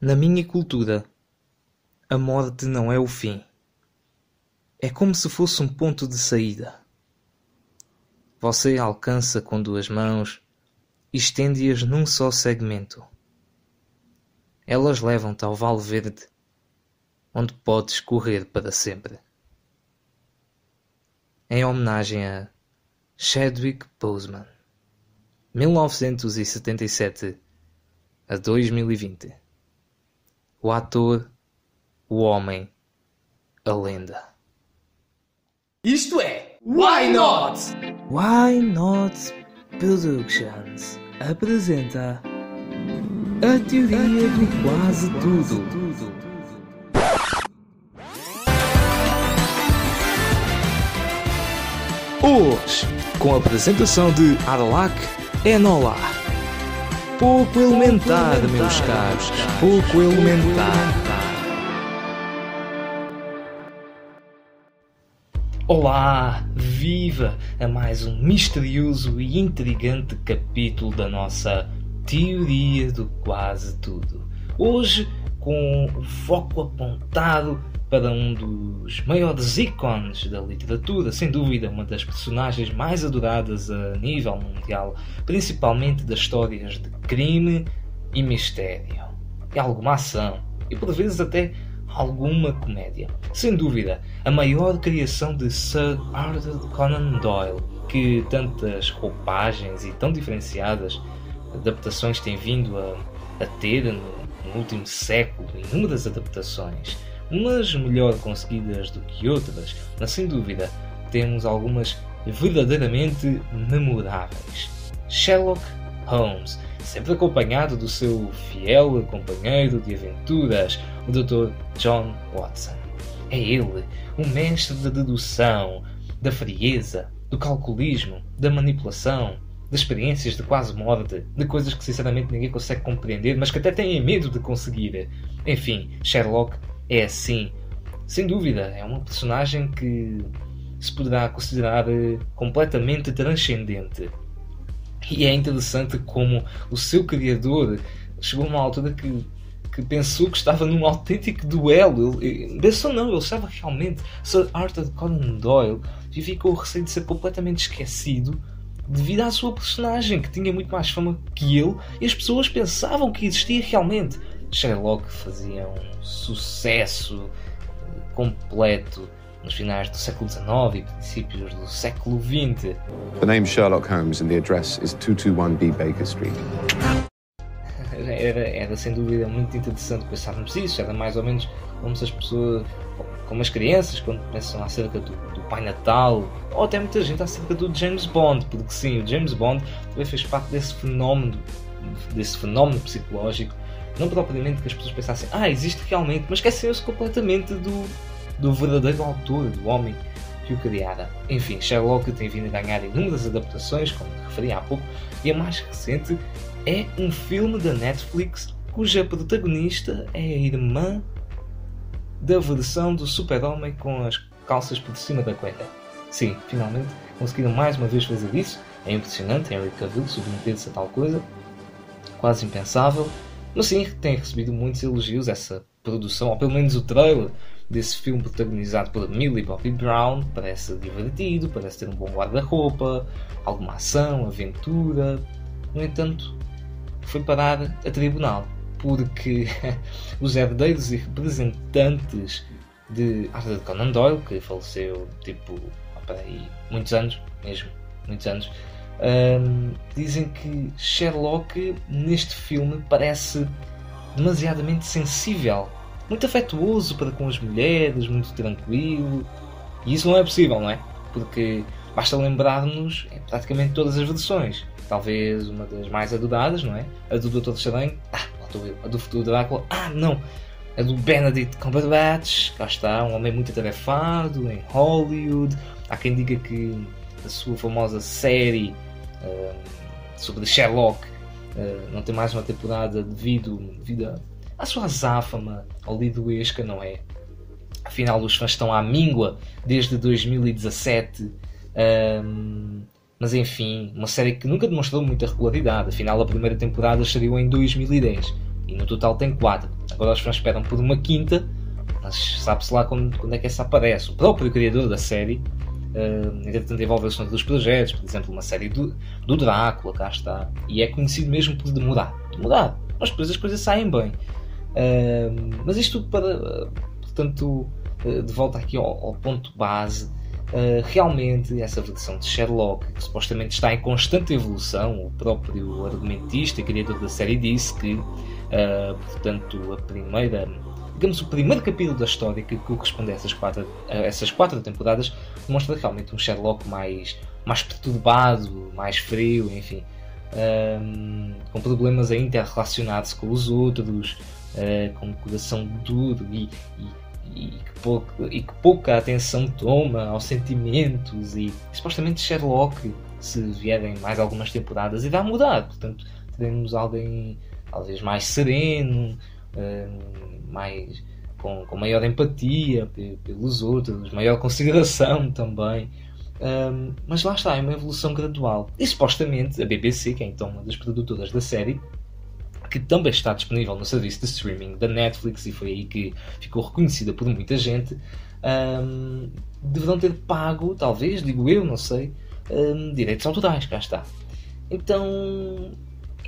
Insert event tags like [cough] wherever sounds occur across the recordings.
Na minha cultura, a morte não é o fim. É como se fosse um ponto de saída. Você alcança com duas mãos e estende-as num só segmento. Elas levam-te ao Vale Verde, onde podes correr para sempre. Em homenagem a Chadwick Boseman, 1977 a 2020. O ator, o homem, a lenda. Isto é Why Not? Why Not Productions apresenta a teoria do quase tudo. Hoje, com a apresentação de Arlac Enola. Pouco elementar, meus caros, pouco elementar. Olá, viva a mais um misterioso e intrigante capítulo da nossa teoria do quase tudo. Hoje, com o foco apontado para um dos maiores ícones da literatura, sem dúvida uma das personagens mais adoradas a nível mundial, principalmente das histórias de crime e mistério, e alguma ação, e por vezes até alguma comédia. Sem dúvida, a maior criação de Sir Arthur Conan Doyle, que tantas roupagens e tão diferenciadas adaptações tem vindo a, a ter no, no último século, inúmeras adaptações umas melhor conseguidas do que outras, mas sem dúvida temos algumas verdadeiramente memoráveis. Sherlock Holmes, sempre acompanhado do seu fiel companheiro de aventuras, o Dr. John Watson. É ele, o mestre da dedução, da frieza, do calculismo, da manipulação, de experiências de quase morte, de coisas que sinceramente ninguém consegue compreender, mas que até têm medo de conseguir. Enfim, Sherlock é assim. Sem dúvida, é uma personagem que se poderá considerar eh, completamente transcendente. E é interessante como o seu criador chegou a uma altura que, que pensou que estava num autêntico duelo. Pensou não, ele estava realmente. Sir Arthur Conan Doyle e ficou receio de ser completamente esquecido devido à sua personagem, que tinha muito mais fama que ele, e as pessoas pensavam que existia realmente. Sherlock fazia um sucesso completo nos finais do século XIX e princípios do século XX. The name Sherlock Holmes and the address is 221B Baker Street. [laughs] Era, era sem dúvida muito interessante pensarmos isso, era mais ou menos como se as pessoas, como as crianças, quando pensam acerca do, do Pai Natal, ou até muita gente acerca do James Bond, porque sim, o James Bond também fez parte desse fenómeno, desse fenómeno psicológico não propriamente que as pessoas pensassem, ah, existe realmente, mas esqueceu-se completamente do, do verdadeiro autor, do homem que o criara. Enfim, Sherlock tem vindo a ganhar inúmeras adaptações, como referi há pouco, e a mais recente é um filme da Netflix cuja protagonista é a irmã da versão do Super-Homem com as calças por cima da cueca. Sim, finalmente conseguiram mais uma vez fazer isso. É impressionante, Henry Cavill submeter-se a tal coisa. Quase impensável. Mas sim, tem recebido muitos elogios essa produção, ou pelo menos o trailer desse filme protagonizado por Millie Bobby Brown. Parece divertido, parece ter um bom guarda-roupa, alguma ação, aventura. No entanto, foi parar a tribunal porque [laughs] os herdeiros e representantes de Arthur Conan Doyle, que faleceu tipo, aí, muitos anos, mesmo, muitos anos, um, dizem que Sherlock neste filme parece demasiadamente sensível, muito afetuoso para com as mulheres, muito tranquilo. E isso não é possível, não é? Porque basta lembrar-nos em praticamente todas as versões. Talvez uma das mais adoradas, não é? A do Doutor Estranho, ah, A do futuro Drácula, ah, não! A do Benedict Cumberbatch, cá está, um homem muito atarefado em Hollywood. Há quem diga que a sua famosa série sobre Sherlock uh, não tem mais uma temporada devido, devido à sua azáfama lidoesca, não é? Afinal, os fãs estão à míngua desde 2017. Um, mas enfim, uma série que nunca demonstrou muita regularidade. Afinal, a primeira temporada estreou em 2010. E no total tem quatro. Agora os fãs esperam por uma quinta, mas sabe-se lá quando, quando é que essa aparece. O próprio criador da série entretanto, envolveu-se noutros projetos, por exemplo, uma série do, do Drácula, cá está. E é conhecido mesmo por demorar. Demorar. Mas depois as coisas saem bem. Uh, mas isto para. portanto, uh, de volta aqui ao, ao ponto base. Uh, realmente, essa versão de Sherlock, que supostamente está em constante evolução, o próprio argumentista e criador da série disse que, portanto, a primeira digamos, o primeiro capítulo da história que corresponde a essas quatro, a essas quatro temporadas mostra realmente um Sherlock mais, mais perturbado, mais frio, enfim, um, com problemas a interrelacionar-se com os outros, uh, com um coração duro e, e, e, que pouca, e que pouca atenção toma aos sentimentos e supostamente Sherlock se vierem mais algumas temporadas irá mudar, portanto teremos alguém talvez mais sereno, mais com, com, maior empatia pelos outros, maior consideração [laughs] também. Um, mas lá está, é uma evolução gradual. E supostamente a BBC, que é então uma das produtoras da série, que também está disponível no serviço de streaming da Netflix e foi aí que ficou reconhecida por muita gente, um, deverão ter pago, talvez, digo eu, não sei, um, direitos autorais, cá está. Então,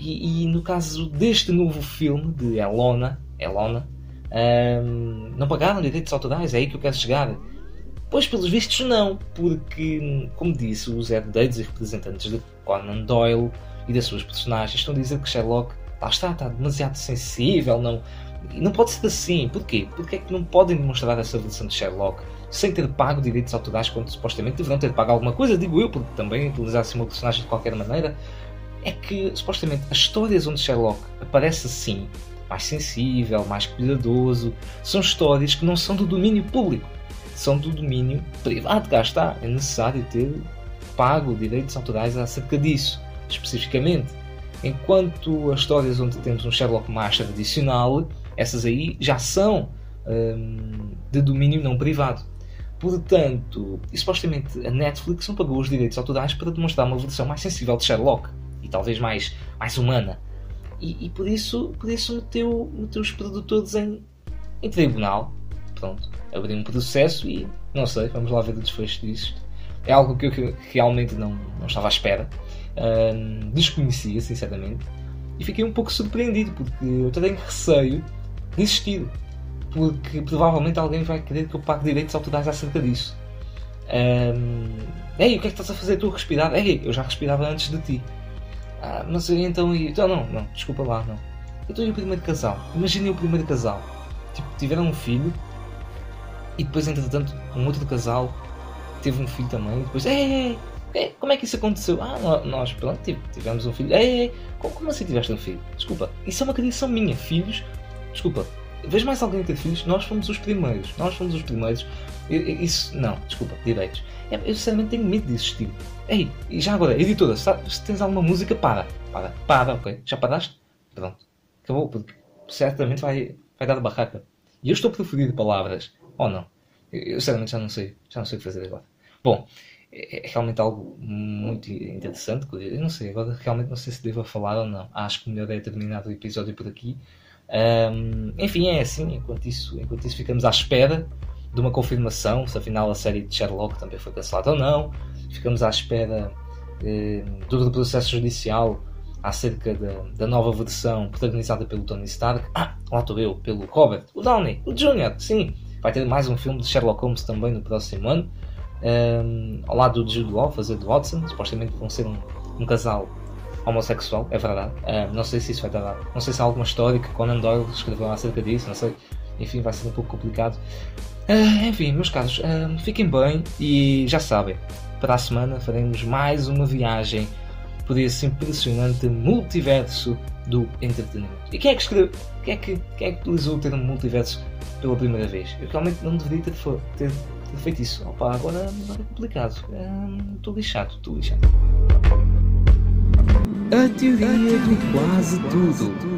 e, e, no caso deste novo filme de Elona, Elona um, não pagaram direitos autorais, é aí que eu quero chegar. Pois, pelos vistos, não, porque, como disse, os herdeiros e representantes de Conan Doyle e das suas personagens estão a dizer que Sherlock, lá está, está demasiado sensível, não, não pode ser assim. Porquê? Porque é que não podem demonstrar essa versão de Sherlock sem ter pago direitos autorais quando supostamente deverão ter pago alguma coisa, digo eu, porque também utilizar-se uma personagem de qualquer maneira. É que supostamente as histórias onde Sherlock aparece assim mais sensível, mais cuidadoso. São histórias que não são do domínio público, são do domínio privado. Cá está, é necessário ter pago direitos autorais acerca disso, especificamente. Enquanto as histórias onde temos um Sherlock mais tradicional, essas aí já são hum, de domínio não privado. Portanto, supostamente a Netflix não pagou os direitos autorais para demonstrar uma versão mais sensível de Sherlock e talvez mais, mais humana. E, e, por isso, por isso meteu, meteu os produtores em, em tribunal. Pronto, abriu um processo e não sei, vamos lá ver o desfecho disso. É algo que eu realmente não, não estava à espera. Desconhecia, sinceramente. E fiquei um pouco surpreendido porque eu tenho receio de existir. Porque provavelmente alguém vai querer que eu pague direitos autorais acerca disso. Um, Ei, o que é que estás a fazer tu a respirar? Ei, eu já respirava antes de ti. Ah, mas então. Então, não, não, desculpa lá, não. Então e o primeiro casal? Imaginem o primeiro casal. Tipo, tiveram um filho e depois, entretanto, um outro casal teve um filho também. E depois, ei, ei, como é que isso aconteceu? Ah, nós, pronto, tivemos um filho. Ei, como, como assim tiveste um filho? Desculpa, isso é uma criação minha. Filhos, desculpa, vejo mais alguém ter filhos? Nós fomos os primeiros. Nós fomos os primeiros. Isso, não, desculpa, direitos. Eu sinceramente tenho medo de existir. Ei, e já agora, editora, se tens alguma música, para. Para, para, ok. Já paraste? Pronto. Acabou, porque certamente vai, vai dar barraca. E eu estou a preferir palavras, ou não? Eu sinceramente já não sei, já não sei o que fazer agora. Bom, é, é realmente algo muito interessante. Eu não sei, agora realmente não sei se devo falar ou não. Acho que melhor é terminar o episódio por aqui. Um, enfim, é assim, enquanto isso, enquanto isso ficamos à espera de uma confirmação se afinal a série de Sherlock também foi cancelada ou não. Ficamos à espera eh, do processo judicial acerca da, da, nova versão protagonizada pelo Tony Stark. Ah, lá estou eu, pelo Robert, o Downey, o Jr., sim. Vai ter mais um filme de Sherlock Holmes também no próximo ano. Um, ao lado do Jude Law, fazer de Watson. Supostamente vão ser um, um casal homossexual, é verdade. Um, não sei se isso vai dar. Não sei se há alguma história que Conan Doyle escreveu acerca disso, não sei. Enfim, vai ser um pouco complicado. Uh, enfim, meus caros, uh, fiquem bem e já sabem, para a semana faremos mais uma viagem por esse impressionante multiverso do entretenimento. E quem é que escreveu? Quem é que, quem é que utilizou o termo multiverso pela primeira vez? Eu realmente não deveria ter, ter, ter feito isso. Opa, agora, é complicado. Estou uh, lixado, estou lixado. A teoria do quase tudo.